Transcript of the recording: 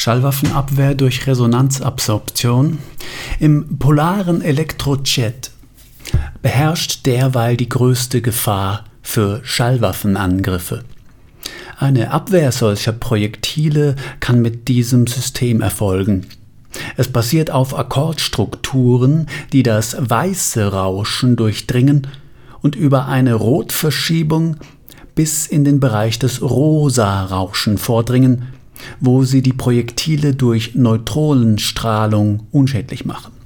Schallwaffenabwehr durch Resonanzabsorption. Im polaren Elektrojet beherrscht derweil die größte Gefahr für Schallwaffenangriffe. Eine Abwehr solcher Projektile kann mit diesem System erfolgen. Es basiert auf Akkordstrukturen, die das weiße Rauschen durchdringen und über eine Rotverschiebung bis in den Bereich des rosa Rauschen vordringen, wo sie die Projektile durch Neutronenstrahlung unschädlich machen